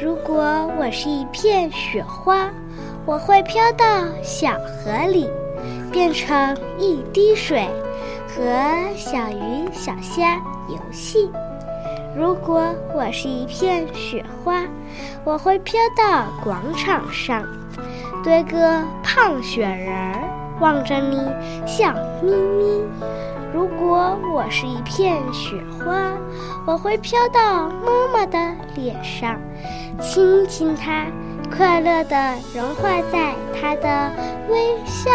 如果我是一片雪花，我会飘到小河里，变成一滴水，和小鱼小虾游戏。如果我是一片雪花，我会飘到广场上，堆个胖雪人儿，望着你笑眯眯。如果我是一片雪花，我会飘到妈妈的脸上，亲亲她，快乐地融化在她的微笑。